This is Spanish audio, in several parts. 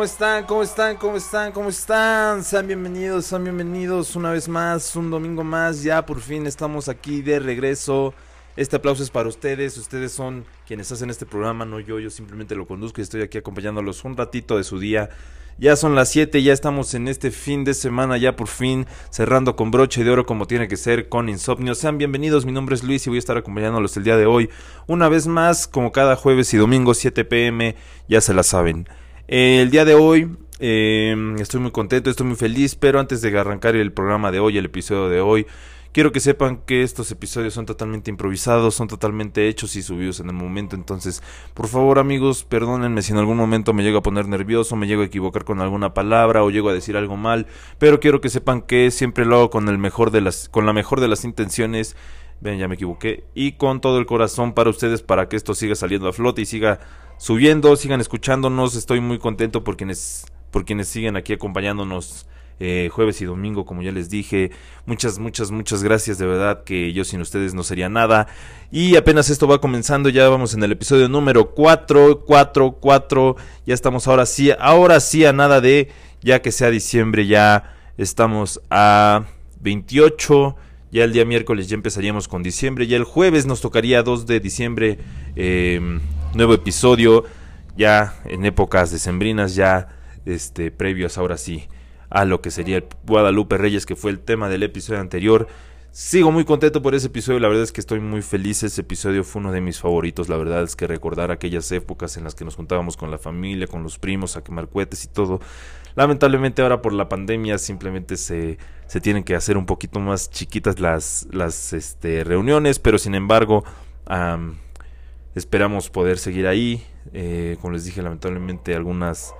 ¿Cómo están? ¿Cómo están? ¿Cómo están? ¿Cómo están? Sean bienvenidos, sean bienvenidos una vez más, un domingo más. Ya por fin estamos aquí de regreso. Este aplauso es para ustedes. Ustedes son quienes hacen este programa, no yo. Yo simplemente lo conduzco y estoy aquí acompañándolos un ratito de su día. Ya son las 7, ya estamos en este fin de semana, ya por fin cerrando con broche de oro como tiene que ser con insomnio. Sean bienvenidos, mi nombre es Luis y voy a estar acompañándolos el día de hoy. Una vez más, como cada jueves y domingo 7 pm, ya se la saben. El día de hoy eh, estoy muy contento, estoy muy feliz, pero antes de arrancar el programa de hoy, el episodio de hoy, Quiero que sepan que estos episodios son totalmente improvisados, son totalmente hechos y subidos en el momento. Entonces, por favor, amigos, perdónenme si en algún momento me llego a poner nervioso, me llego a equivocar con alguna palabra o llego a decir algo mal. Pero quiero que sepan que siempre lo hago con el mejor de las, con la mejor de las intenciones. Ven, ya me equivoqué. Y con todo el corazón para ustedes, para que esto siga saliendo a flote y siga subiendo, sigan escuchándonos. Estoy muy contento por quienes, por quienes siguen aquí acompañándonos eh, jueves y domingo, como ya les dije. Muchas, muchas, muchas gracias, de verdad que yo sin ustedes no sería nada. Y apenas esto va comenzando, ya vamos en el episodio número 4, 4, 4. Ya estamos ahora sí, ahora sí a nada de, ya que sea diciembre, ya estamos a 28. Ya el día miércoles ya empezaríamos con diciembre. Ya el jueves nos tocaría 2 de diciembre. Em, nuevo episodio. Ya en épocas decembrinas. Ya este, previos ahora sí a lo que sería el Guadalupe Reyes, que fue el tema del episodio anterior. Sigo muy contento por ese episodio, la verdad es que estoy muy feliz, ese episodio fue uno de mis favoritos, la verdad es que recordar aquellas épocas en las que nos juntábamos con la familia, con los primos, a quemar cohetes y todo. Lamentablemente ahora por la pandemia simplemente se, se tienen que hacer un poquito más chiquitas las, las este, reuniones, pero sin embargo esperamos poder seguir ahí. Eh, como les dije, lamentablemente algunas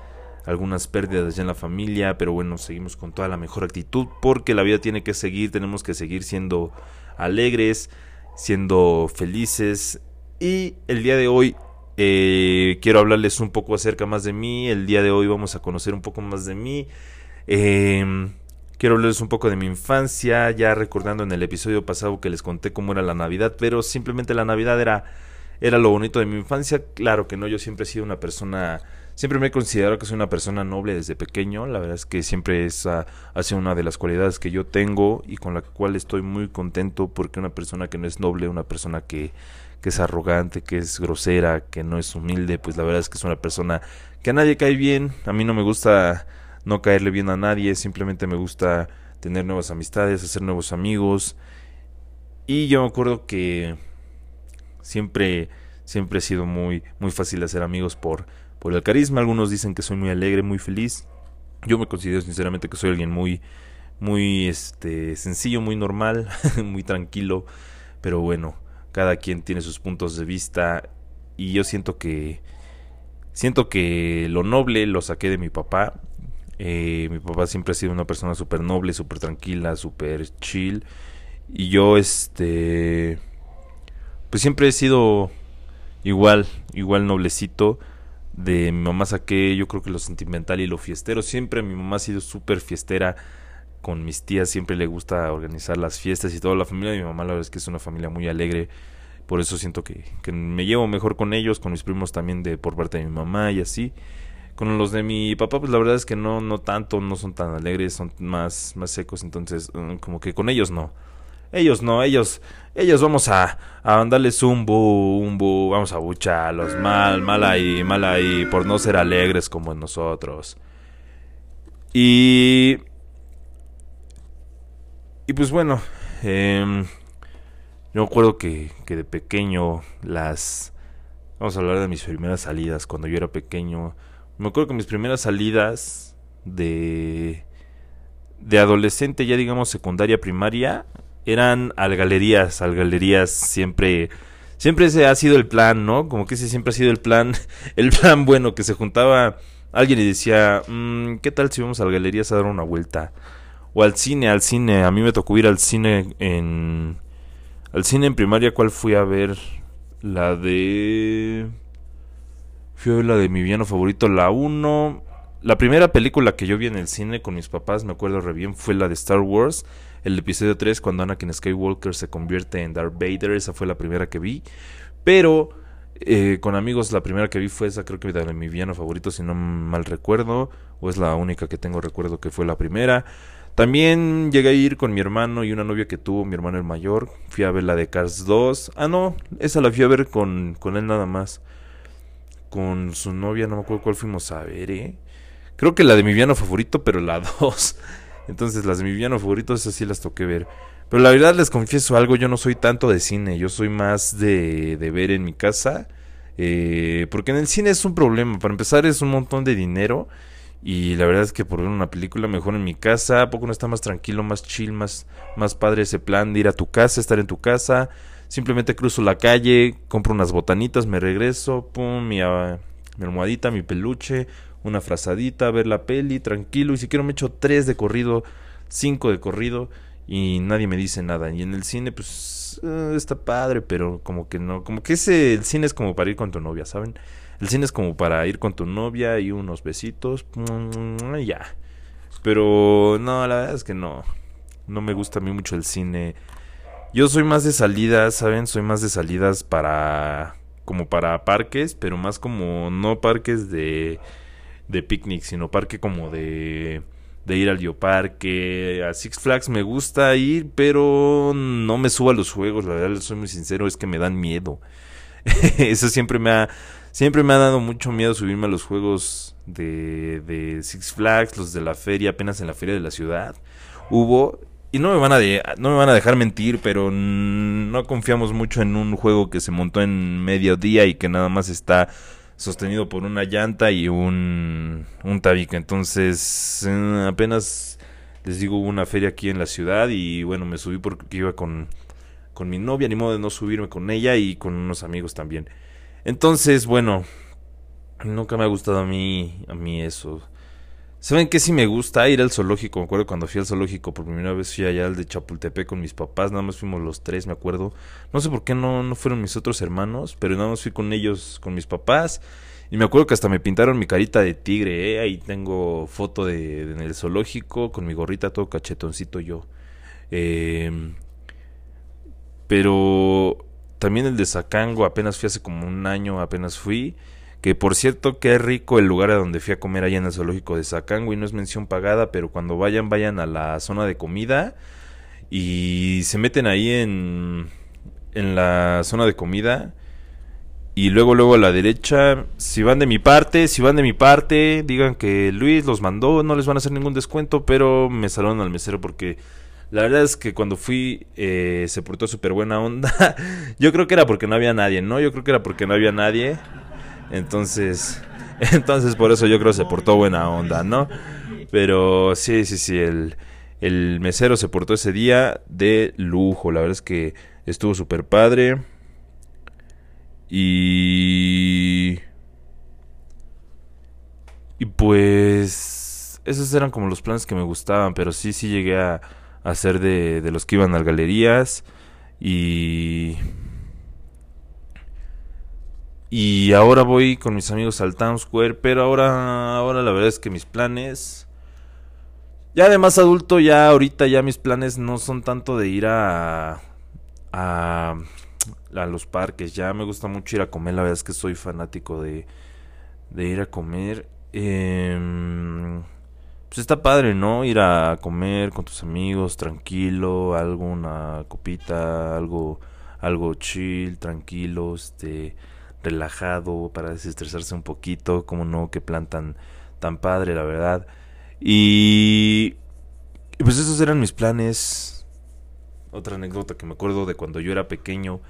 algunas pérdidas ya en la familia, pero bueno, seguimos con toda la mejor actitud porque la vida tiene que seguir, tenemos que seguir siendo alegres, siendo felices y el día de hoy eh, quiero hablarles un poco acerca más de mí, el día de hoy vamos a conocer un poco más de mí. Em, quiero hablarles un poco de mi infancia, ya recordando en el episodio pasado que les conté cómo era la Navidad, pero simplemente la Navidad era, era lo bonito de mi infancia. Claro que no, yo siempre he sido una persona Siempre me he considerado que soy una persona noble desde pequeño. La verdad es que siempre esa ha sido una de las cualidades que yo tengo y con la cual estoy muy contento porque una persona que no es noble, una persona que, que es arrogante, que es grosera, que no es humilde, pues la verdad es que es una persona que a nadie cae bien. A mí no me gusta no caerle bien a nadie, simplemente me gusta tener nuevas amistades, hacer nuevos amigos. Y yo me acuerdo que siempre siempre he sido muy muy fácil hacer amigos por por el carisma. Algunos dicen que soy muy alegre, muy feliz. Yo me considero sinceramente que soy alguien muy, muy este, sencillo, muy normal, muy tranquilo. Pero bueno, cada quien tiene sus puntos de vista y yo siento que siento que lo noble lo saqué de mi papá. Eh, mi papá siempre ha sido una persona súper noble, súper tranquila, súper chill. Y yo, este, pues siempre he sido igual, igual noblecito de mi mamá saqué yo creo que lo sentimental y lo fiestero. Siempre mi mamá ha sido súper fiestera con mis tías, siempre le gusta organizar las fiestas y toda la familia mi mamá la verdad es que es una familia muy alegre. Por eso siento que, que me llevo mejor con ellos, con mis primos también de por parte de mi mamá y así. Con los de mi papá, pues la verdad es que no, no tanto, no son tan alegres, son más, más secos, entonces mm, como que con ellos no. Ellos no, ellos, ellos vamos a, a darles un bu, un bu, vamos a bucharlos, mal, mal ahí, mal ahí, por no ser alegres como nosotros. Y... Y pues bueno, eh, yo recuerdo que, que de pequeño las... Vamos a hablar de mis primeras salidas cuando yo era pequeño. Me acuerdo que mis primeras salidas de de adolescente, ya digamos secundaria, primaria, eran al galerías, al galerías siempre siempre ese ha sido el plan, ¿no? Como que ese siempre ha sido el plan, el plan bueno que se juntaba alguien y decía, mm, ¿qué tal si vamos al galerías a dar una vuelta? O al cine, al cine. A mí me tocó ir al cine en al cine en primaria, ¿cuál fui a ver? La de fui a ver la de mi villano favorito, la 1. La primera película que yo vi en el cine con mis papás, me acuerdo re bien, fue la de Star Wars el episodio 3 cuando Anakin Skywalker se convierte en Darth Vader, esa fue la primera que vi. Pero Eh, con amigos, la primera que vi fue esa, creo que de mi villano favorito, si no mal recuerdo, o es la única que tengo recuerdo que fue la primera. También llegué a ir con mi hermano y una novia que tuvo, mi hermano el mayor. Fui a ver la de Cars 2. Ah, no, esa la fui a ver con, con él nada más. Con su novia, no me acuerdo cuál fuimos a ver, ¿eh? Creo que la de mi villano favorito, pero la 2. Entonces las de mi villano favorito, esas sí las toqué ver. Pero la verdad les confieso algo, yo no soy tanto de cine, yo soy más de, de ver en mi casa. Eh, porque en el cine es un problema. Para empezar es un montón de dinero. Y la verdad es que por ver una película mejor en mi casa, ¿a poco no está más tranquilo, más chill, más, más padre ese plan de ir a tu casa, estar en tu casa? Simplemente cruzo la calle, compro unas botanitas, me regreso, pum, mi, ah, mi almohadita, mi peluche, una frazadita, ver la peli, tranquilo. Y si quiero me echo tres de corrido, cinco de corrido y nadie me dice nada. Y en el cine, pues, eh, está padre, pero como que no, como que ese, el cine es como para ir con tu novia, ¿saben? El cine es como para ir con tu novia y unos besitos, y ya. Pero no, la verdad es que no. No me gusta a mí mucho el cine. Yo soy más de salidas, ¿saben? Soy más de salidas para como para parques, pero más como no parques de de picnic, sino parque como de de ir al Geoparque, a Six Flags me gusta ir, pero no me subo a los juegos, la verdad, soy muy sincero, es que me dan miedo. Eso siempre me ha Siempre me ha dado mucho miedo subirme a los juegos de, de Six Flags, los de la feria, apenas en la feria de la ciudad. Hubo, y no me van a, no me van a dejar mentir, pero no confiamos mucho en un juego que se montó en mediodía y que nada más está sostenido por una llanta y un, un tabique. Entonces, eh, apenas les digo, hubo una feria aquí en la ciudad y bueno, me subí porque iba con, con mi novia, ni modo de no subirme con ella y con unos amigos también. Entonces, bueno, nunca me ha gustado a mí, a mí eso. ¿Saben qué sí me gusta? Ir al zoológico. Me acuerdo cuando fui al zoológico por primera vez fui allá al de Chapultepec con mis papás. Nada más fuimos los tres, me acuerdo. No sé por qué no, no fueron mis otros hermanos, pero nada más fui con ellos, con mis papás. Y me acuerdo que hasta me pintaron mi carita de tigre, ¿eh? Ahí tengo foto de, en el zoológico con mi gorrita todo cachetoncito yo. Eh, pero también el de Zacango, apenas fui hace como un año, apenas fui. Que por cierto, qué rico el lugar a donde fui a comer allá en el zoológico de Zacango y no es mención pagada, pero cuando vayan, vayan a la zona de comida y se meten ahí en, en la zona de comida y luego luego a la derecha, si van de mi parte, si van de mi parte, digan que Luis los mandó, no les van a hacer ningún descuento, pero me saludan al mesero porque la verdad es que cuando fui eh, se portó súper buena onda. Yo creo que era porque no había nadie, ¿no? Yo creo que era porque no había nadie. Entonces, entonces por eso yo creo se portó buena onda, ¿no? Pero sí, sí, sí, el, el mesero se portó ese día de lujo. La verdad es que estuvo súper padre. Y... Y pues... Esos eran como los planes que me gustaban, pero sí, sí llegué a hacer de, de los que iban a galerías y y ahora voy con mis amigos al Town Square, pero ahora ahora la verdad es que mis planes ya de más adulto ya ahorita ya mis planes no son tanto de ir a a, a los parques, ya me gusta mucho ir a comer, la verdad es que soy fanático de de ir a comer eh, pues está padre, ¿no? Ir a comer con tus amigos, tranquilo, algo, una copita, algo, algo chill, tranquilo, este, relajado, para desestresarse un poquito, como no, qué plan tan, tan padre, la verdad. Y, pues esos eran mis planes. Otra anécdota que me acuerdo de cuando yo era pequeño.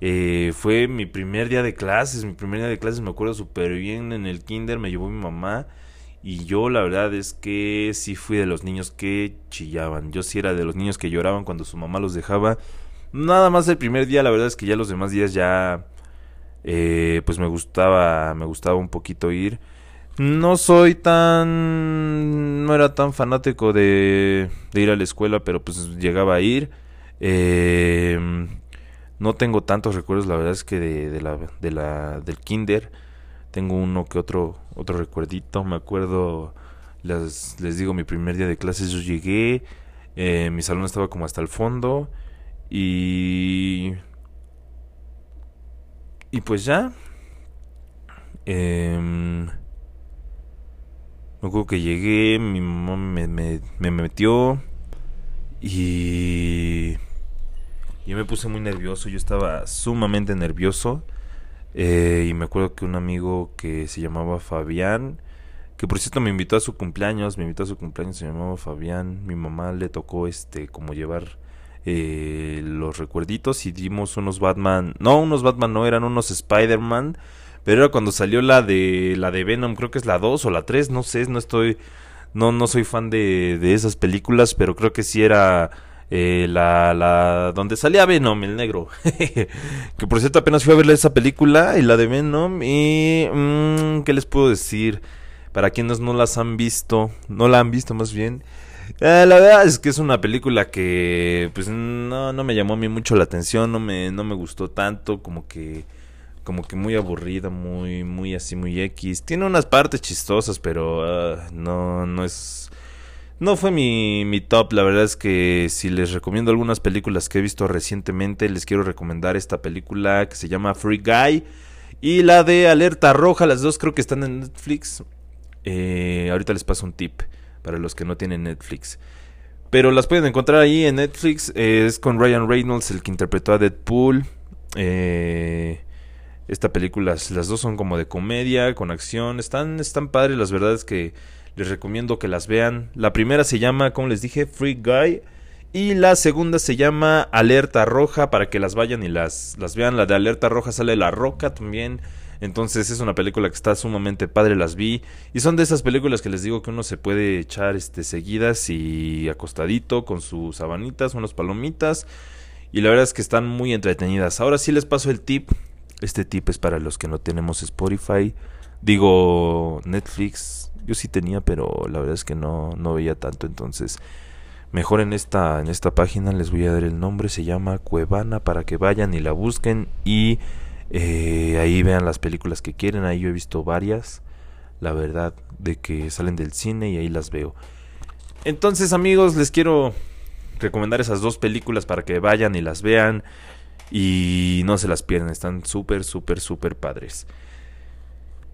Eh, fue mi primer día de clases, mi primer día de clases me acuerdo súper bien en el kinder, me llevó mi mamá y yo la verdad es que sí fui de los niños que chillaban. Yo sí era de los niños que lloraban cuando su mamá los dejaba. Nada más el primer día, la verdad es que ya los demás días ya... Eh, pues me gustaba, me gustaba un poquito ir. No soy tan... No era tan fanático de, de ir a la escuela, pero pues llegaba a ir. Eh, no tengo tantos recuerdos, la verdad es que de, de la, de la, del kinder tengo uno que otro otro recuerdito me acuerdo les, les digo mi primer día de clases yo llegué eh, mi salón estaba como hasta el fondo y y pues ya me acuerdo que llegué, mi mamá me, me, me metió y yo me puse muy nervioso, yo estaba sumamente nervioso. Eh, y me acuerdo que un amigo que se llamaba Fabián, que por cierto me invitó a su cumpleaños, me invitó a su cumpleaños, se llamaba Fabián, mi mamá le tocó este como llevar eh, los recuerditos y dimos unos Batman, no, unos Batman no, eran unos Spider-Man, pero era cuando salió la de la de Venom, creo que es la 2 o la 3, no sé, no estoy no no soy fan de, de esas películas, pero creo que sí era eh, la, la donde salía Venom, el negro. que por cierto apenas fui a verle esa película y la de Venom y mmm, ¿qué les puedo decir? Para quienes no las han visto, no la han visto más bien. Eh, la verdad es que es una película que pues no, no me llamó a mí mucho la atención, no me, no me gustó tanto, como que como que muy aburrida, muy muy así muy X. Tiene unas partes chistosas, pero uh, no no es no fue mi, mi top, la verdad es que si les recomiendo algunas películas que he visto recientemente, les quiero recomendar esta película que se llama Free Guy y la de Alerta Roja, las dos creo que están en Netflix. Eh, ahorita les paso un tip para los que no tienen Netflix. Pero las pueden encontrar ahí en Netflix. Es con Ryan Reynolds, el que interpretó a Deadpool. Eh, esta película, las dos son como de comedia, con acción. Están, están padres, las verdades que les recomiendo que las vean. La primera se llama, como les dije, Free Guy. Y la segunda se llama Alerta Roja para que las vayan y las, las vean. La de Alerta Roja sale La Roca también. Entonces es una película que está sumamente padre, las vi. Y son de esas películas que les digo que uno se puede echar este, seguidas y acostadito con sus sabanitas, unas palomitas. Y la verdad es que están muy entretenidas. Ahora sí les paso el tip. Este tip es para los que no tenemos Spotify. Digo Netflix, yo sí tenía, pero la verdad es que no, no veía tanto, entonces mejor en esta, en esta página les voy a dar el nombre, se llama Cuevana para que vayan y la busquen y eh, ahí vean las películas que quieren, ahí yo he visto varias, la verdad, de que salen del cine y ahí las veo. Entonces amigos, les quiero recomendar esas dos películas para que vayan y las vean y no se las pierdan, están súper, súper, súper padres.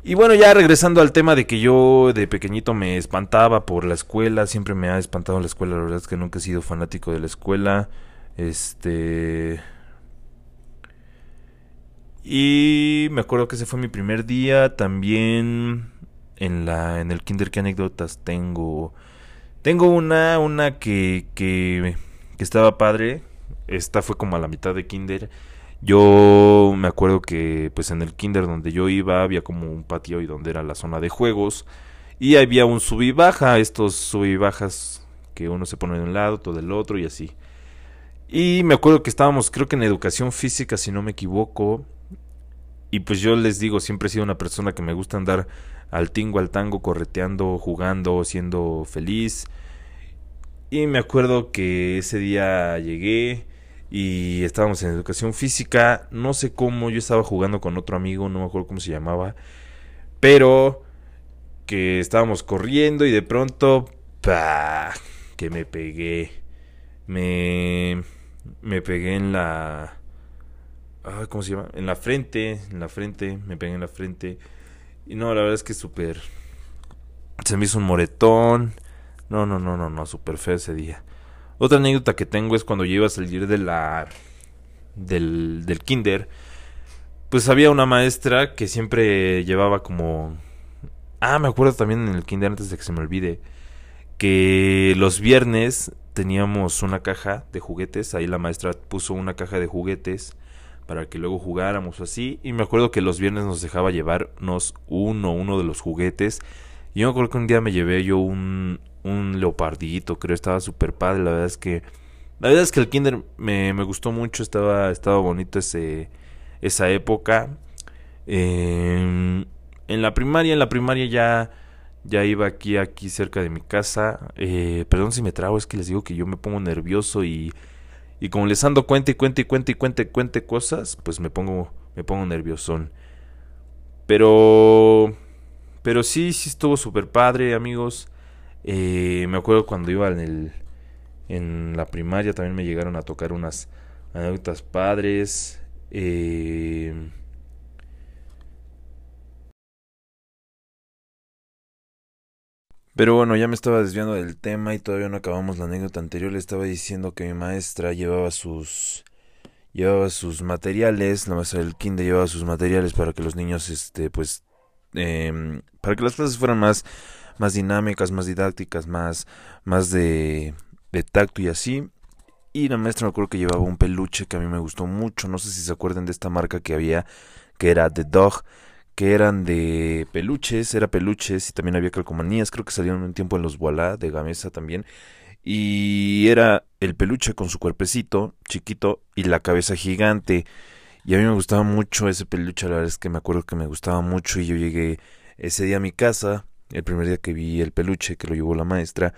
Y bueno, ya regresando al tema de que yo de pequeñito me espantaba por la escuela, siempre me ha espantado la escuela, la verdad es que nunca he sido fanático de la escuela. Este y me acuerdo que ese fue mi primer día, también en la en el kinder qué anécdotas tengo. Tengo una una que que estaba padre. Esta fue como a la mitad de kinder yo me acuerdo que pues en el kinder donde yo iba había como un patio y donde era la zona de juegos y había un sub y baja, estos sub y bajas que uno se pone de un lado, todo del otro y así. Y me acuerdo que estábamos creo que en educación física si no me equivoco y pues yo les digo, siempre he sido una persona que me gusta andar al tingo, al tango, correteando, jugando, siendo feliz. Y me acuerdo que ese día llegué y estábamos en educación física, no sé cómo, yo estaba jugando con otro amigo, no me acuerdo cómo se llamaba, pero que estábamos corriendo y de pronto, ¡pah! que me pegué, me, me pegué en la, ¿cómo se llama? En la frente, en la frente, me pegué en la frente y no, la verdad es que súper, se me hizo un moretón, no, no, no, no, no, súper feo ese día. Otra anécdota que tengo es cuando yo iba a salir de la del, del kinder, pues había una maestra que siempre llevaba como Ah, me acuerdo también en el kinder antes de que se me olvide que los viernes teníamos una caja de juguetes, ahí la maestra puso una caja de juguetes para que luego jugáramos así y me acuerdo que los viernes nos dejaba llevarnos uno uno de los juguetes y yo me acuerdo que un día me llevé yo un un leopardito, creo, estaba súper padre, la verdad es que la verdad es que el kinder me, me gustó mucho, estaba, estaba bonito ese, esa época. Em, en la primaria, en la primaria ya, ya iba aquí, aquí cerca de mi casa. Eh, perdón si me trago, es que les digo que yo me pongo nervioso y, y como les ando cuente y cuente y cuente y cuente, cuente cosas, pues me pongo, me pongo nerviosón. Pero, pero sí, sí estuvo súper padre, amigos. Eh, me acuerdo cuando iba en, el, en la primaria también me llegaron a tocar unas anécdotas padres. Eh, Pero bueno, ya me estaba desviando del tema y todavía no acabamos la anécdota anterior. Le estaba diciendo que mi maestra llevaba sus llevaba sus materiales, la maestra del kinder llevaba sus materiales para que los niños, este, pues, eh, para que las clases fueran más, más dinámicas, más didácticas, más, más de, de tacto y así. Y la maestra me acuerdo que llevaba un peluche que a mí me gustó mucho. No sé si se acuerdan de esta marca que había, que era The Dog que eran de peluches, era peluches y también había calcomanías, creo que salieron un tiempo en los Voilà de Gamesa también. Y era el peluche con su cuerpecito chiquito y la cabeza gigante. Y a mí me gustaba mucho ese peluche, la verdad es que me acuerdo que me gustaba mucho y yo llegué ese día a mi casa, el primer día que vi el peluche que lo llevó la maestra,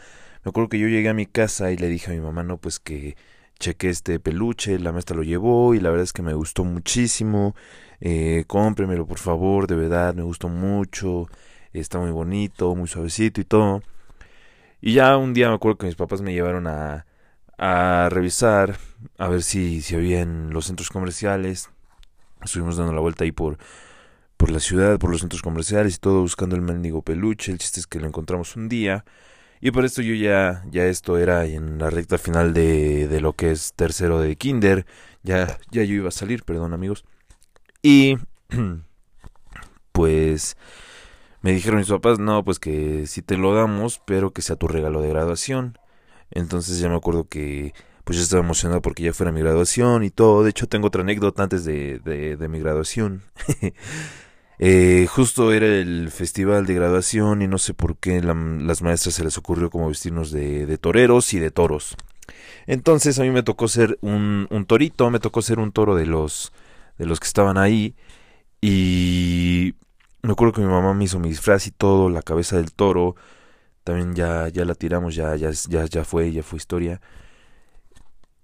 me acuerdo que yo llegué a mi casa y le dije a mi mamá, no, pues que cheque este peluche, la maestra lo llevó y la verdad es que me gustó muchísimo eh, cómpremelo por favor, de verdad, me gustó mucho, está muy bonito, muy suavecito y todo. Y ya un día me acuerdo que mis papás me llevaron a, a revisar, a ver si, si había en los centros comerciales. Estuvimos dando la vuelta ahí por, por la ciudad, por los centros comerciales y todo, buscando el mendigo peluche. El chiste es que lo encontramos un día. Y por esto yo ya, ya esto era en la recta final de, de lo que es tercero de kinder. Ya, ya yo iba a salir, perdón amigos. Y pues me dijeron mis papás, no, pues que si te lo damos, pero que sea tu regalo de graduación. Entonces ya me acuerdo que pues yo estaba emocionado porque ya fuera mi graduación y todo. De hecho tengo otra anécdota antes de, de, mi graduación. eh, justo era el festival de graduación y no sé por qué las maestras se les ocurrió como vestirnos de, de, toreros y de toros. Entonces a mí me tocó ser un, un torito, me tocó ser un toro de los de los que estaban ahí. Y me acuerdo que mi mamá me hizo mi disfraz y todo, la cabeza del toro. También ya, ya la tiramos, ya, ya, ya, ya fue, ya fue historia.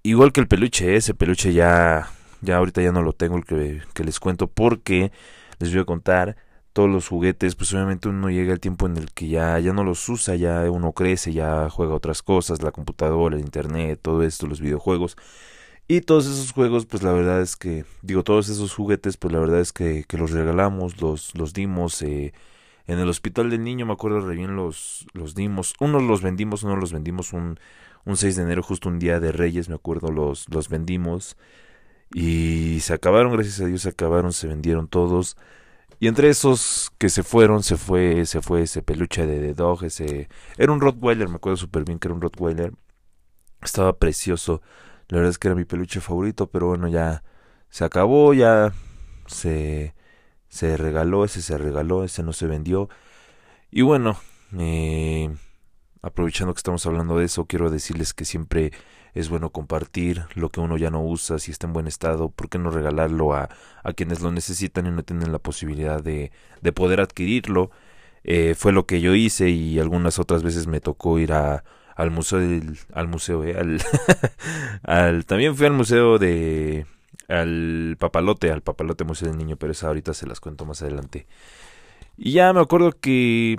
Igual que el peluche, ese peluche ya, ya ahorita ya no lo tengo el que, que les cuento porque les voy a contar todos los juguetes, pues obviamente uno llega al tiempo en el que ya, ya no los usa, ya uno crece, ya juega otras cosas, la computadora, el internet, todo esto, los videojuegos. Y todos esos juegos, pues la verdad es que, digo, todos esos juguetes, pues la verdad es que, que los regalamos, los, los dimos. Eh, en el hospital del niño, me acuerdo re bien, los, los dimos. Unos los vendimos, unos los vendimos un, un 6 de enero, justo un día de Reyes, me acuerdo, los, los vendimos. Y se acabaron, gracias a Dios se acabaron, se vendieron todos. Y entre esos que se fueron, se fue, se fue ese peluche de, de Dog, ese... Era un Rottweiler, me acuerdo súper bien que era un Rottweiler. Estaba precioso. La verdad es que era mi peluche favorito, pero bueno, ya se acabó, ya se, se regaló, ese se regaló, ese no se vendió. Y bueno, eh, aprovechando que estamos hablando de eso, quiero decirles que siempre es bueno compartir lo que uno ya no usa, si está en buen estado, ¿por qué no regalarlo a, a quienes lo necesitan y no tienen la posibilidad de, de poder adquirirlo? Eh, fue lo que yo hice y algunas otras veces me tocó ir a al museo del, al museo eh, al, también fui al museo de al papalote al papalote museo del niño pero esa ahorita se las cuento más adelante. Y ya me acuerdo que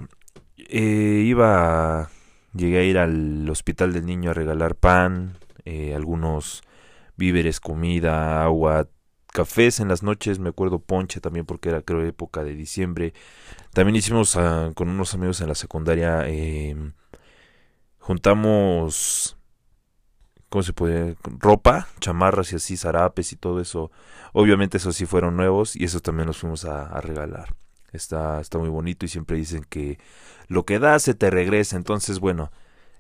eh, iba llegué a ir al hospital del niño a regalar pan eh, algunos víveres comida agua cafés en las noches. Me acuerdo ponche también porque era creo época de diciembre. También hicimos ah, con unos amigos en la secundaria eh, juntamos ¿cómo se puede? ropa, chamarras y así, zarapes y todo eso. Obviamente esos sí fueron nuevos y esos también los fuimos a, regalar. Está, está muy bonito y siempre dicen que lo que das se te regresa. Entonces, bueno,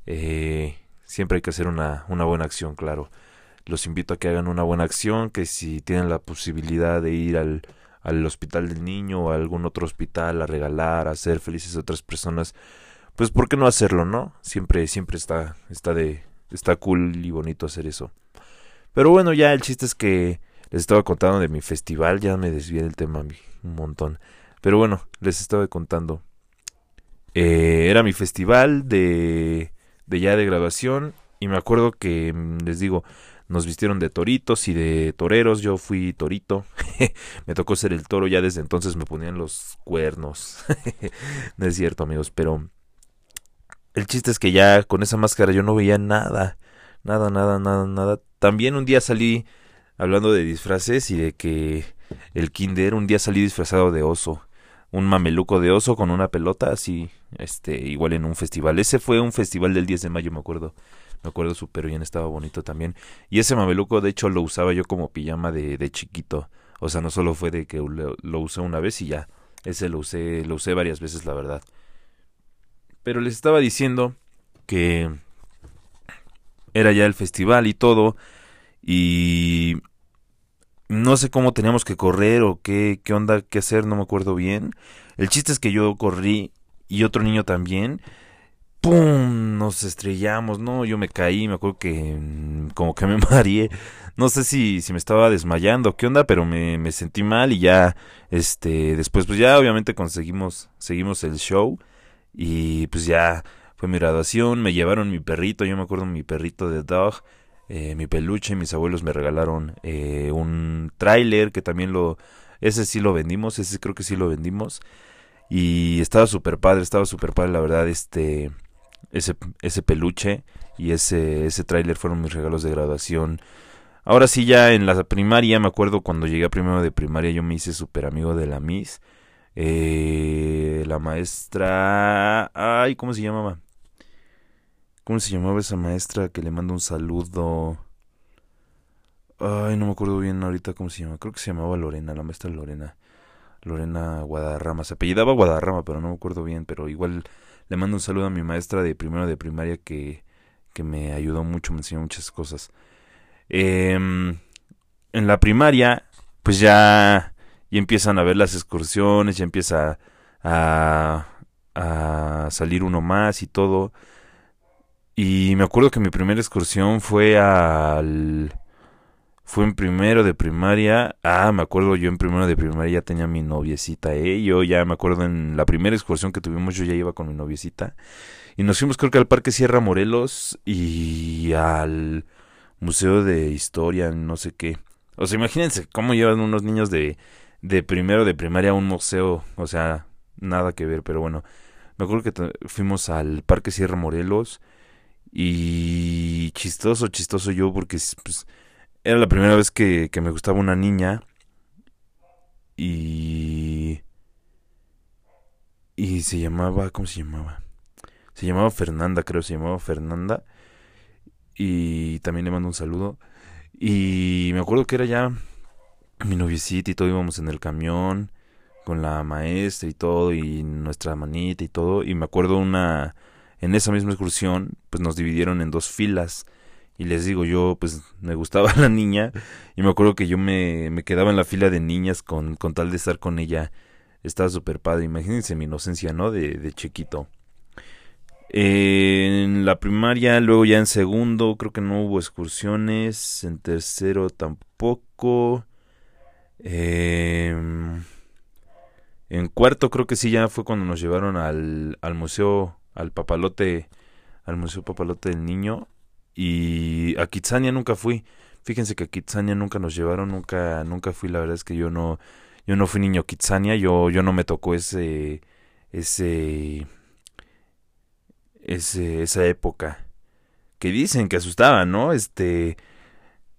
eh, siempre hay que hacer una, una buena acción, claro. Los invito a que hagan una buena acción, que si tienen la posibilidad de ir al, al hospital del niño o a algún otro hospital a regalar, a hacer felices a otras personas, pues ¿por qué no hacerlo, no? Siempre, siempre está, está de, está cool y bonito hacer eso. Pero bueno, ya el chiste es que les estaba contando de mi festival, ya me desvié del tema un montón. Pero bueno, les estaba contando. Eh, era mi festival de, de ya de graduación y me acuerdo que, mm, les digo, nos vistieron de toritos y de toreros, yo fui torito, me tocó ser el toro, ya desde entonces me ponían los cuernos, no es cierto amigos, pero el chiste es que ya con esa máscara yo no veía nada, nada, nada, nada, nada. También un día salí hablando de disfraces y de que el kinder, un día salí disfrazado de oso, un mameluco de oso con una pelota, así, este, igual en un festival. Ese fue un festival del 10 de mayo, me acuerdo. Me acuerdo súper bien, estaba bonito también. Y ese mameluco, de hecho, lo usaba yo como pijama de, de chiquito. O sea, no solo fue de que lo, lo, usé una vez y ya. Ese lo usé, lo usé varias veces, la verdad. Pero les estaba diciendo que era ya el festival y todo. Y no sé cómo teníamos que correr o qué, qué onda, qué hacer, no me acuerdo bien. El chiste es que yo corrí y otro niño también. ¡Pum! Nos estrellamos, no, yo me caí, me acuerdo que mm, como que me mareé. No sé si, si me estaba desmayando, qué onda, pero me, me sentí mal y ya, este, después pues ya obviamente conseguimos, seguimos el show y pues ya fue mi graduación, me llevaron mi perrito, yo me acuerdo mi perrito de dog eh, mi peluche, mis abuelos me regalaron eh, un tráiler que también lo, ese sí lo vendimos, ese creo que sí lo vendimos y estaba súper padre, estaba súper padre la verdad, este, ese, ese peluche y ese, ese tráiler fueron mis regalos de graduación. Ahora sí, ya en la primaria, me acuerdo cuando llegué a primero de primaria, yo me hice súper amigo de la Miss. Eh, la maestra... Ay, ¿cómo se llamaba? ¿Cómo se llamaba esa maestra que le manda un saludo? Ay, no me acuerdo bien ahorita cómo se llama. Creo que se llamaba Lorena, la maestra Lorena. Lorena Guadarrama. Se apellidaba Guadarrama, pero no me acuerdo bien. Pero igual le mando un saludo a mi maestra de primero de primaria que, que me ayudó mucho, me enseñó muchas cosas. Eh, en la primaria, pues ya, ya empiezan a ver las excursiones, ya empieza a, a salir uno más y todo. Y me acuerdo que mi primera excursión fue al... Fue en primero de primaria. Ah, me acuerdo yo en primero de primaria ya tenía mi noviecita, ¿eh? Yo ya me acuerdo en la primera excursión que tuvimos yo ya iba con mi noviecita. Y nos fuimos creo que al Parque Sierra Morelos y al Museo de Historia, no sé qué. O sea, imagínense cómo llevan unos niños de, de primero de primaria a un museo. O sea, nada que ver, pero bueno. Me acuerdo que fuimos al Parque Sierra Morelos y chistoso, chistoso yo porque pues, era la primera vez que, que me gustaba una niña. Y... Y se llamaba... ¿Cómo se llamaba? Se llamaba Fernanda, creo, se llamaba Fernanda. Y también le mando un saludo. Y me acuerdo que era ya mi noviecita y todo, íbamos en el camión con la maestra y todo, y nuestra manita y todo. Y me acuerdo una en esa misma excursión, pues nos dividieron en dos filas. Y les digo, yo pues me gustaba la niña y me acuerdo que yo me, me quedaba en la fila de niñas con, con tal de estar con ella. Estaba súper padre, imagínense mi inocencia, ¿no? De, de chiquito. En la primaria, luego ya en segundo, creo que no hubo excursiones. En tercero tampoco. Em, en cuarto creo que sí, ya fue cuando nos llevaron al, al museo al papalote, al Museo Papalote del Niño. Y a Kitsania nunca fui. Fíjense que a Kitsania nunca nos llevaron, nunca, nunca fui. La verdad es que yo no, yo no fui niño Kitsania, yo, yo no me tocó ese, ese, ese, esa época. Que dicen que asustaban, ¿no? Este,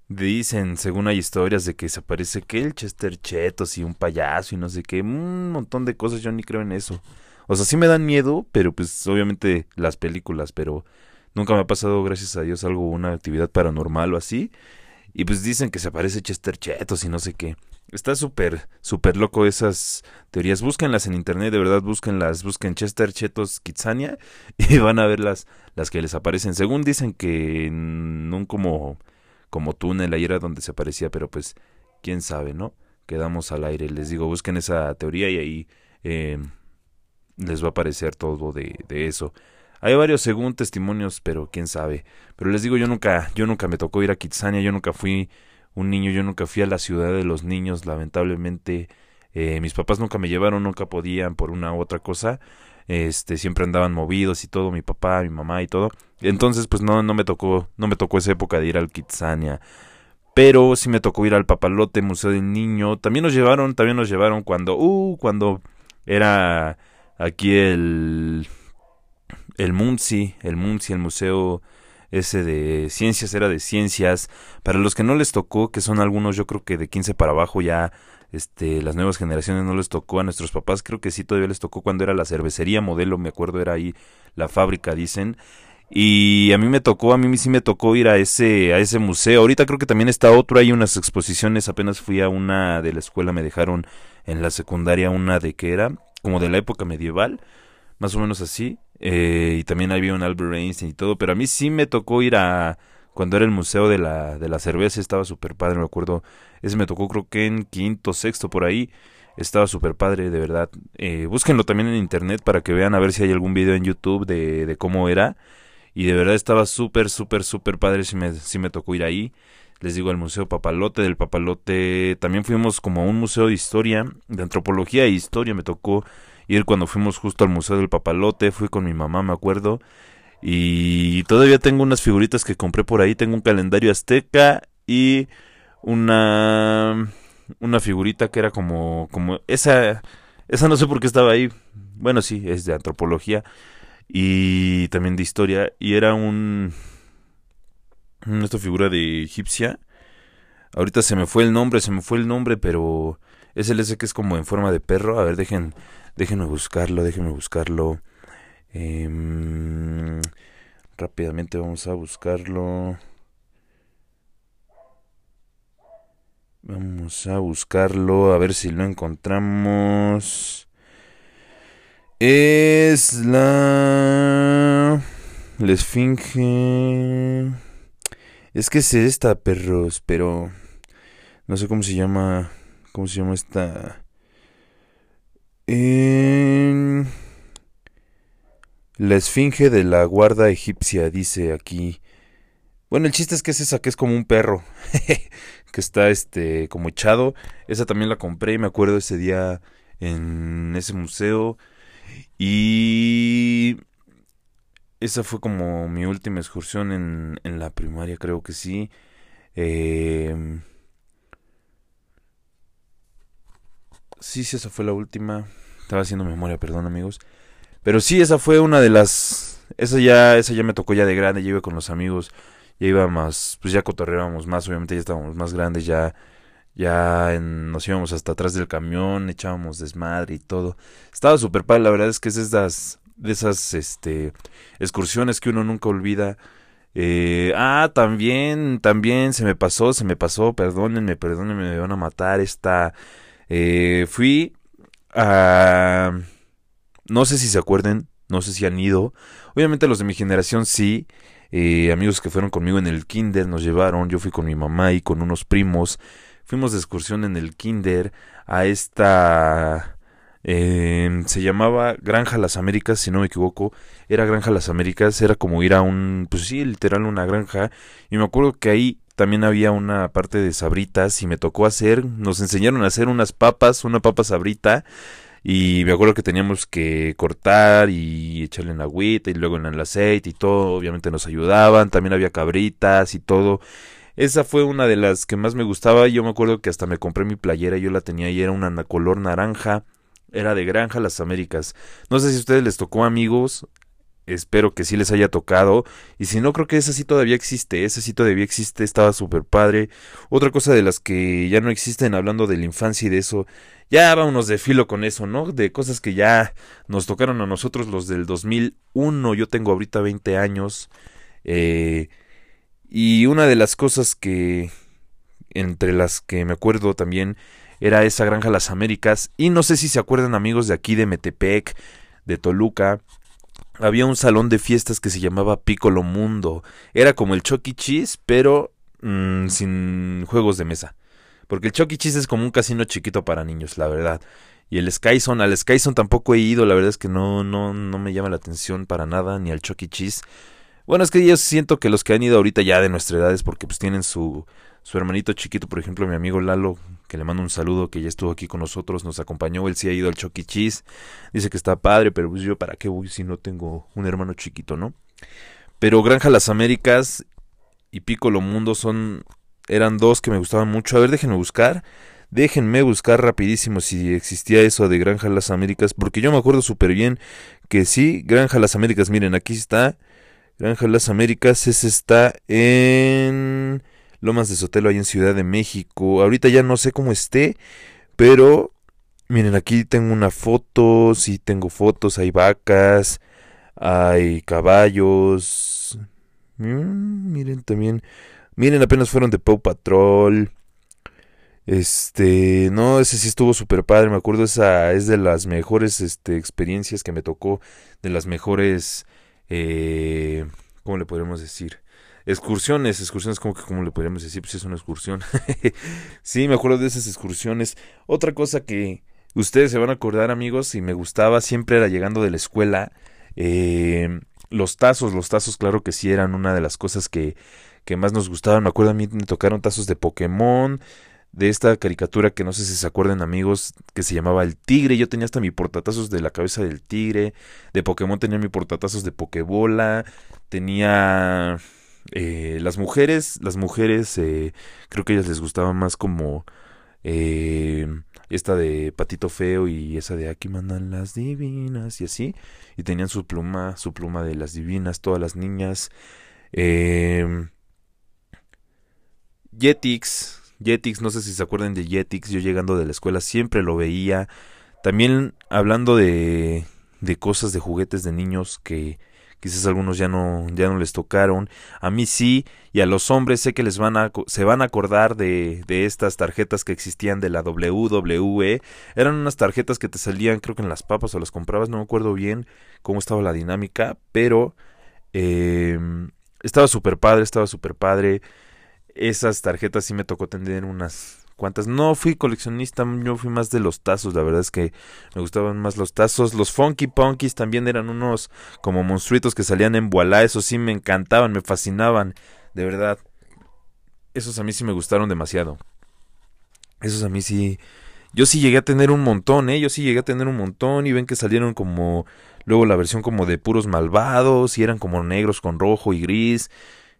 dicen, según hay historias de que se aparece que el Chester Chetos y un payaso y no sé qué, un montón de cosas, yo ni creo en eso. O sea, sí me dan miedo, pero pues obviamente las películas, pero nunca me ha pasado, gracias a Dios, algo, una actividad paranormal o así. Y pues dicen que se aparece Chester Chetos y no sé qué. Está súper, súper loco esas teorías. Búsquenlas en internet, de verdad, búsquenlas. Busquen Chester Chetos Kitsania y van a ver las, las que les aparecen. Según dicen que en como, como túnel ahí era donde se aparecía, pero pues quién sabe, ¿no? Quedamos al aire. Les digo, busquen esa teoría y ahí eh, les va a aparecer todo de, de eso. Hay varios según testimonios, pero quién sabe. Pero les digo, yo nunca, yo nunca me tocó ir a Kitsania, yo nunca fui un niño, yo nunca fui a la ciudad de los niños, lamentablemente. Eh, mis papás nunca me llevaron, nunca podían por una u otra cosa. Este, siempre andaban movidos y todo, mi papá, mi mamá y todo. Entonces, pues no, no me tocó, no me tocó esa época de ir al Kitsania. Pero sí me tocó ir al Papalote, Museo del Niño. También nos llevaron, también nos llevaron cuando, uh, cuando era aquí el el MUNCI, el MUNCI, el museo ese de ciencias era de ciencias. Para los que no les tocó, que son algunos, yo creo que de 15 para abajo ya este, las nuevas generaciones no les tocó, a nuestros papás creo que sí todavía les tocó cuando era la cervecería modelo, me acuerdo era ahí la fábrica, dicen. Y a mí me tocó, a mí sí me tocó ir a ese, a ese museo. Ahorita creo que también está otro, hay unas exposiciones, apenas fui a una de la escuela, me dejaron en la secundaria una de que era, como de la época medieval, más o menos así. Eh, y también había un Albert Einstein y todo, pero a mí sí me tocó ir a, cuando era el museo de la, de la cerveza, estaba súper padre, me acuerdo, ese me tocó creo que en quinto, sexto, por ahí, estaba súper padre, de verdad. Eh, búsquenlo también en internet para que vean a ver si hay algún video en YouTube de, cómo era. Y de verdad estaba súper, súper, súper padre si me, si me tocó ir ahí. Les digo, al Museo Papalote, del Papalote también fuimos como a un museo de historia, de antropología e historia, me tocó ir cuando fuimos justo al Museo del Papalote, fui con mi mamá, me acuerdo. Y todavía tengo unas figuritas que compré por ahí, tengo un calendario azteca y una una figurita que era como como esa esa no sé por qué estaba ahí. Bueno, sí, es de antropología y también de historia y era un esta figura de egipcia. Ahorita se me fue el nombre, se me fue el nombre, pero es el ese que es como en forma de perro. A ver, dejen déjenme buscarlo, déjenme buscarlo. Em, rápidamente vamos a buscarlo. Vamos a buscarlo, a ver si lo encontramos. Es la... La esfinge... Es que es esta, perros, pero... No sé cómo se llama... ¿Cómo se llama esta? La esfinge de la guarda egipcia, dice aquí. Bueno, el chiste es que es esa, que es como un perro, que está este como echado. Esa también la compré y me acuerdo ese día en ese museo. Y esa fue como mi última excursión en, en la primaria, creo que sí. Eh, sí, sí, esa fue la última. Estaba haciendo memoria, perdón amigos. Pero sí, esa fue una de las... Esa ya, esa ya me tocó ya de grande, iba con los amigos ya iba más, pues ya cotorreábamos más, obviamente ya estábamos más grandes, ya, ya nos íbamos hasta atrás del camión, echábamos desmadre y todo. Estaba súper padre, la verdad es que es esas, de esas, este, excursiones que uno nunca olvida. Eh, ah, también, también se me pasó, se me pasó, perdónenme, perdónenme, me van a matar esta... Eh, fui a... No sé si se acuerden, no sé si han ido. Obviamente los de mi generación sí. Eh, amigos que fueron conmigo en el kinder nos llevaron, yo fui con mi mamá y con unos primos, fuimos de excursión en el kinder a esta... Eh, se llamaba Granja Las Américas, si no me equivoco, era Granja Las Américas, era como ir a un, pues sí, literal una granja, y me acuerdo que ahí también había una parte de sabritas y me tocó hacer, nos enseñaron a hacer unas papas, una papa sabrita, y me acuerdo que teníamos que cortar y echarle en agüita y luego en el aceite y todo. Obviamente nos ayudaban. También había cabritas y todo. Esa fue una de las que más me gustaba. Yo me acuerdo que hasta me compré mi playera. Yo la tenía y era una color naranja. Era de Granja Las Américas. No sé si a ustedes les tocó amigos. Espero que sí les haya tocado. Y si no, creo que esa sí todavía existe. Esa sí todavía existe. Estaba súper padre. Otra cosa de las que ya no existen, hablando de la infancia y de eso, ya vámonos de filo con eso, ¿no? De cosas que ya nos tocaron a nosotros los del 2001. Yo tengo ahorita 20 años. Eh, y una de las cosas que, entre las que me acuerdo también, era esa granja Las Américas. Y no sé si se acuerdan amigos de aquí, de Metepec, de Toluca. Había un salón de fiestas que se llamaba Piccolo Mundo. Era como el Chucky e. Cheese, pero mm, sin juegos de mesa. Porque el Chucky e. Cheese es como un casino chiquito para niños, la verdad. Y el Skyzone, al Skyzone tampoco he ido, la verdad es que no, no, no me llama la atención para nada, ni al Chucky e. Cheese. Bueno, es que yo siento que los que han ido ahorita ya de nuestra edad es porque pues tienen su, su hermanito chiquito, por ejemplo, mi amigo Lalo, que le mando un saludo, que ya estuvo aquí con nosotros, nos acompañó, él sí ha ido al Chucky Cheese, dice que está padre, pero pues yo para qué voy si no tengo un hermano chiquito, ¿no? Pero Granja Las Américas y Piccolo Mundo son eran dos que me gustaban mucho. A ver, déjenme buscar. Déjenme buscar rapidísimo si existía eso de Granja Las Américas, porque yo me acuerdo súper bien que sí, Granja Las Américas, miren, aquí está. Granja Las Américas, ese está en Lomas de Sotelo, ahí en Ciudad de México. Ahorita ya no sé cómo esté, Pero, miren, aquí tengo una foto, sí tengo fotos, hay vacas, hay caballos. Mm, miren también, miren, apenas fueron de Pau Patrol. Este, no, ese sí estuvo súper padre, me acuerdo, esa es de las mejores este, experiencias que me tocó, de las mejores, eh, ¿cómo le podríamos decir? Excursiones, excursiones, como que, ¿cómo le podríamos decir? Pues es una excursión. sí, me acuerdo de esas excursiones. Otra cosa que ustedes se van a acordar, amigos, y me gustaba siempre era llegando de la escuela, eh, los tazos, los tazos, claro que sí eran una de las cosas que, que más nos gustaban. Me acuerdo a mí me tocaron tazos de Pokémon, de esta caricatura que no sé si se acuerdan amigos, que se llamaba El Tigre. Yo tenía hasta mi portatazos de la cabeza del tigre. De Pokémon tenía mi portatazos de Pokébola. Tenía eh, las mujeres, las mujeres, eh, creo que a ellas les gustaba más como eh, esta de Patito Feo y esa de Aquí mandan las divinas y así. Y tenían su pluma, su pluma de las divinas, todas las niñas. Eh, Jetix, Jetix, no sé si se acuerdan de Jetix, yo llegando de la escuela siempre lo veía. También hablando de, de cosas, de juguetes de niños que quizás algunos ya no, ya no les tocaron. A mí sí, y a los hombres sé que les van a, se van a acordar de, de estas tarjetas que existían de la WWE. Eran unas tarjetas que te salían, creo que en las papas o las comprabas, no me acuerdo bien cómo estaba la dinámica, pero eh, estaba súper padre, estaba súper padre esas tarjetas sí me tocó tener unas cuantas. No fui coleccionista, yo fui más de los tazos, la verdad es que me gustaban más los tazos. Los Funky Punkies también eran unos como monstruitos que salían en Voilà, esos sí me encantaban, me fascinaban, de verdad. Esos a mí sí me gustaron demasiado. Esos a mí sí... Yo sí llegué a tener un montón, ¿eh? Yo sí llegué a tener un montón y ven que salieron como... Luego la versión como de puros malvados y eran como negros con rojo y gris.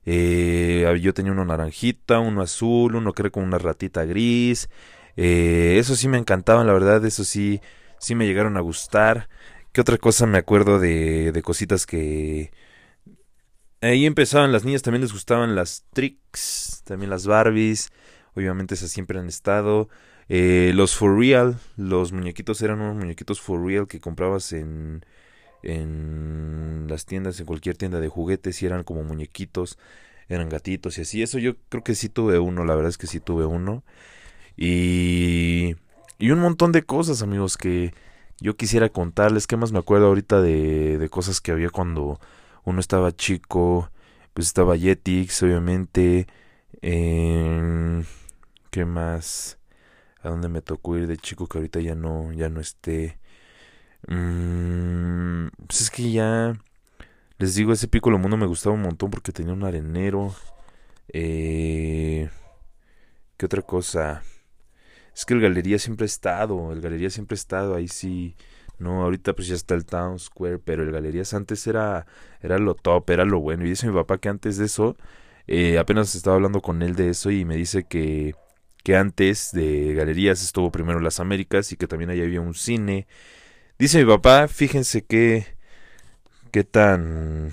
Eh, yo tenía uno naranjita, uno azul, uno era como una ratita gris. Eh, eso sí me encantaban, la verdad, eso sí, sí me llegaron a gustar. ¿Qué otra cosa me acuerdo de, de cositas que... Ahí empezaban, las niñas también les gustaban las tricks, también las Barbies, obviamente esas siempre han estado. Eh, los for real, los muñequitos eran unos muñequitos for real que comprabas en, en las tiendas, en cualquier tienda de juguetes, y eran como muñequitos, eran gatitos y así. Eso yo creo que sí tuve uno, la verdad es que sí tuve uno. Y, y un montón de cosas, amigos, que yo quisiera contarles. ¿Qué más me acuerdo ahorita de, de cosas que había cuando uno estaba chico? Pues estaba Jetix, obviamente. Eh, ¿Qué más? ¿A dónde me tocó ir de chico que ahorita ya no, ya no esté? Mm, pues es que ya. Les digo, ese Piccolo Mundo me gustaba un montón porque tenía un arenero. Eh, ¿Qué otra cosa? Es que el Galería siempre ha estado. El Galería siempre ha estado. Ahí sí. No, ahorita pues ya está el Town Square. Pero el Galerías antes era, era lo top, era lo bueno. Y dice mi papá que antes de eso. Eh, apenas estaba hablando con él de eso. Y me dice que, que antes de Galerías estuvo primero las Américas. Y que también ahí había un cine. Dice mi papá, fíjense que qué tan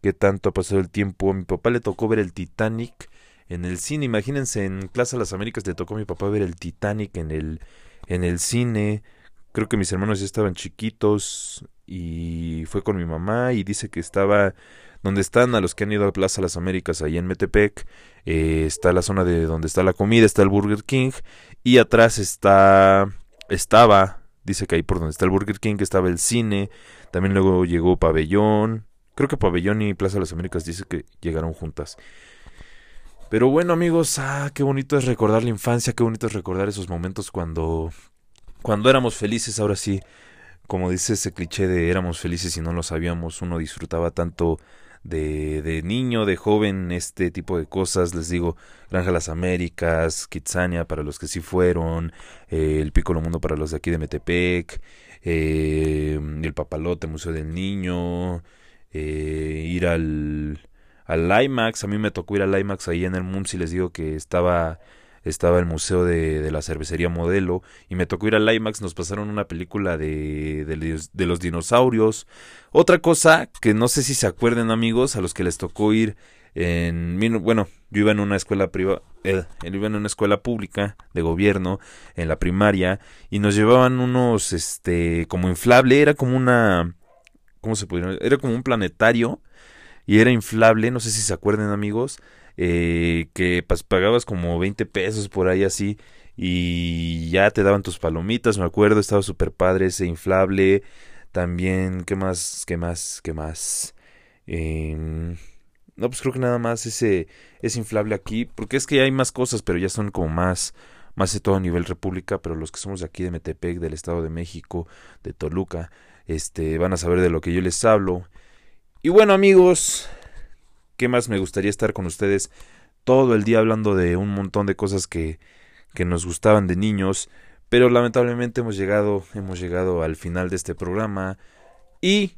qué tanto ha pasado el tiempo. A mi papá le tocó ver el Titanic en el cine. Imagínense, en Plaza Las Américas le tocó a mi papá ver el Titanic en el en el cine. Creo que mis hermanos ya estaban chiquitos y fue con mi mamá y dice que estaba donde están a los que han ido a Plaza Las Américas ahí en Metepec eh, está la zona de donde está la comida está el Burger King y atrás está estaba Dice que ahí por donde está el Burger King estaba el cine. También luego llegó Pabellón. Creo que Pabellón y Plaza de las Américas dice que llegaron juntas. Pero bueno amigos, ah, qué bonito es recordar la infancia, qué bonito es recordar esos momentos cuando, cuando éramos felices, ahora sí, como dice ese cliché de éramos felices y no lo sabíamos, uno disfrutaba tanto de, de niño, de joven, este tipo de cosas. Les digo, Granja Las Américas, Kitsania para los que sí fueron, eh, el Piccolo Mundo para los de aquí de Metepec, eh, el Papalote, Museo del Niño, eh, ir al, al IMAX. A mí me tocó ir al IMAX ahí en el MUMS y les digo que estaba estaba el museo de, de, la cervecería modelo y me tocó ir al IMAX, nos pasaron una película de, de, los dinosaurios. Otra cosa que no sé si se acuerden amigos, a los que les tocó ir en... Bueno, yo iba en una escuela privada, él, iba en una escuela pública de gobierno en la primaria y nos llevaban unos este como inflable era como una cómo se podría era como un planetario y era inflable no sé si se acuerdan amigos eh, que pagabas como 20 pesos por ahí así y ya te daban tus palomitas me acuerdo estaba súper padre ese inflable también qué más qué más qué más eh, no, pues creo que nada más ese es inflable aquí, porque es que hay más cosas, pero ya son como más más de todo a nivel república, pero los que somos de aquí de Metepec, del Estado de México, de Toluca, este van a saber de lo que yo les hablo. Y bueno, amigos, ¿qué más me gustaría estar con ustedes todo el día hablando de un montón de cosas que que nos gustaban de niños, pero lamentablemente hemos llegado hemos llegado al final de este programa y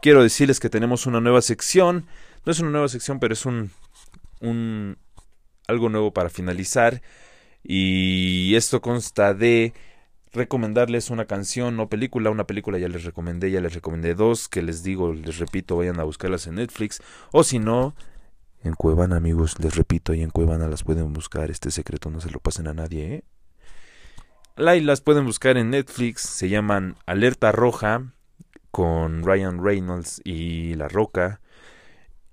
quiero decirles que tenemos una nueva sección no es una nueva sección, pero es un, un algo nuevo para finalizar. Y esto consta de recomendarles una canción o película. Una película ya les recomendé, ya les recomendé dos, que les digo, les repito, vayan a buscarlas en Netflix. O si no, en Cuevana, amigos, les repito, ahí en Cuevana las pueden buscar. Este secreto no se lo pasen a nadie, ¿eh? las pueden buscar en Netflix. Se llaman Alerta Roja con Ryan Reynolds y La Roca.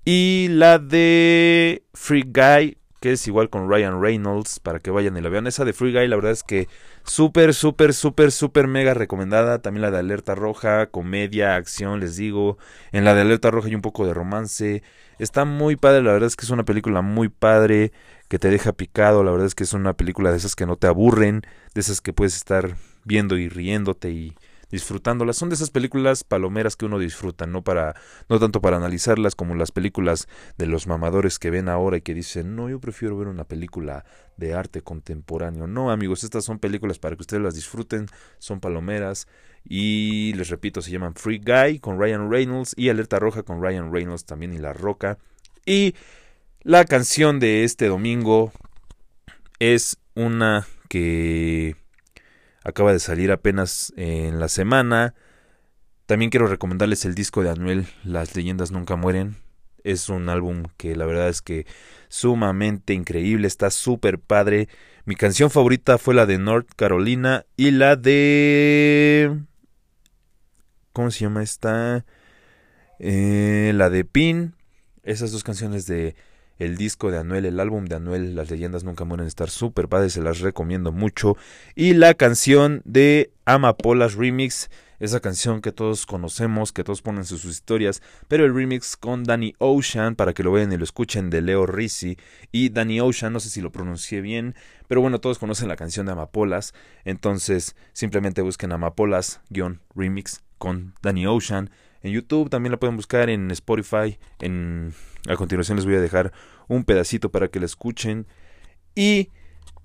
Y la de Free Guy, que es igual con Ryan Reynolds, para que vayan y la vean. Esa de Free Guy, la verdad es que súper, súper, súper, súper mega recomendada. También la de Alerta Roja, comedia, acción, les digo. En la de Alerta Roja hay un poco de romance. Está muy padre, la verdad es que es una película muy padre, que te deja picado. La verdad es que es una película de esas que no te aburren, de esas que puedes estar viendo y riéndote y disfrutándolas. Son de esas películas palomeras que uno disfruta, no para, no tanto para analizarlas como las películas de los mamadores que ven ahora y que dicen, no, yo prefiero ver una película de arte contemporáneo. No, amigos, estas son películas para que ustedes las disfruten, son palomeras. Y les repito, se llaman Free Guy con Ryan Reynolds y Alerta Roja con Ryan Reynolds también y La Roca. Y la canción de este domingo es una que acaba de salir apenas en la semana. También quiero recomendarles el disco de Anuel, Las leyendas nunca mueren. Es un álbum que la verdad es que sumamente increíble, está súper padre. Mi canción favorita fue la de North Carolina y la de... ¿Cómo se llama esta? Eh, la de Pin. Esas dos canciones de el disco de Anuel, el álbum de Anuel, Las leyendas nunca mueren, estar súper padres, se las recomiendo mucho. Y la canción de Amapolas Remix, esa canción que todos conocemos, que todos ponen sus historias, pero el remix con Danny Ocean, para que lo vean y lo escuchen, de Leo Rizzi. Y Danny Ocean, no sé si lo pronuncié bien, pero bueno, todos conocen la canción de Amapolas, entonces simplemente busquen Amapolas-remix con Danny Ocean. En YouTube también la pueden buscar en Spotify, en a continuación les voy a dejar un pedacito para que la escuchen. Y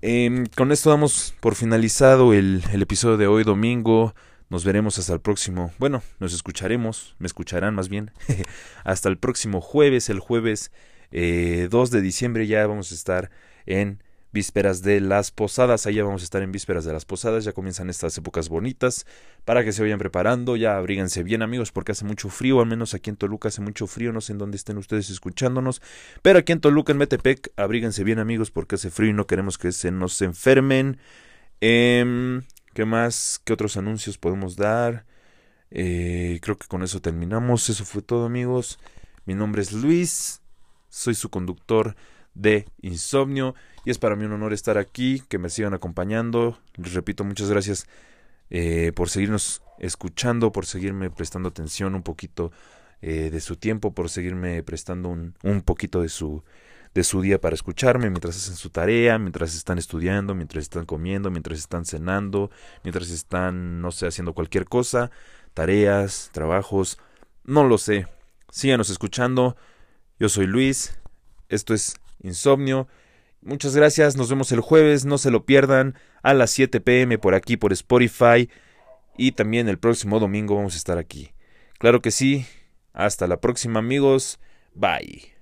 em, con esto damos por finalizado el, episodio de hoy domingo. Nos veremos hasta el próximo. Bueno, nos escucharemos, me escucharán más bien. hasta el próximo jueves, el jueves 2 eh, de diciembre ya vamos a estar en vísperas de las posadas. Allá vamos a estar en vísperas de las posadas. Ya comienzan estas épocas bonitas para que se vayan preparando. Ya abríguense bien, amigos, porque hace mucho frío. Al menos aquí en Toluca hace mucho frío. No sé en dónde estén ustedes escuchándonos. Pero aquí en Toluca, en Metepec, abríguense bien, amigos, porque hace frío y no queremos que se nos enfermen. Eh, ¿Qué más? ¿Qué otros anuncios podemos dar? Eh, creo que con eso terminamos. Eso fue todo, amigos. Mi nombre es Luis. Soy su conductor de Insomnio y es para mí un honor estar aquí, que me sigan acompañando. Les repito, muchas gracias eh, por seguirnos escuchando, por seguirme prestando atención un poquito eh, de su tiempo, por seguirme prestando un, un poquito de su, de su día para escucharme mientras hacen su tarea, mientras están estudiando, mientras están comiendo, mientras están cenando, mientras están, no sé, haciendo cualquier cosa, tareas, trabajos, no lo sé. Síganos escuchando. Yo soy Luis. Esto es Insomnio. Muchas gracias, nos vemos el jueves, no se lo pierdan a las 7 pm por aquí por Spotify y también el próximo domingo vamos a estar aquí. Claro que sí, hasta la próxima amigos, bye.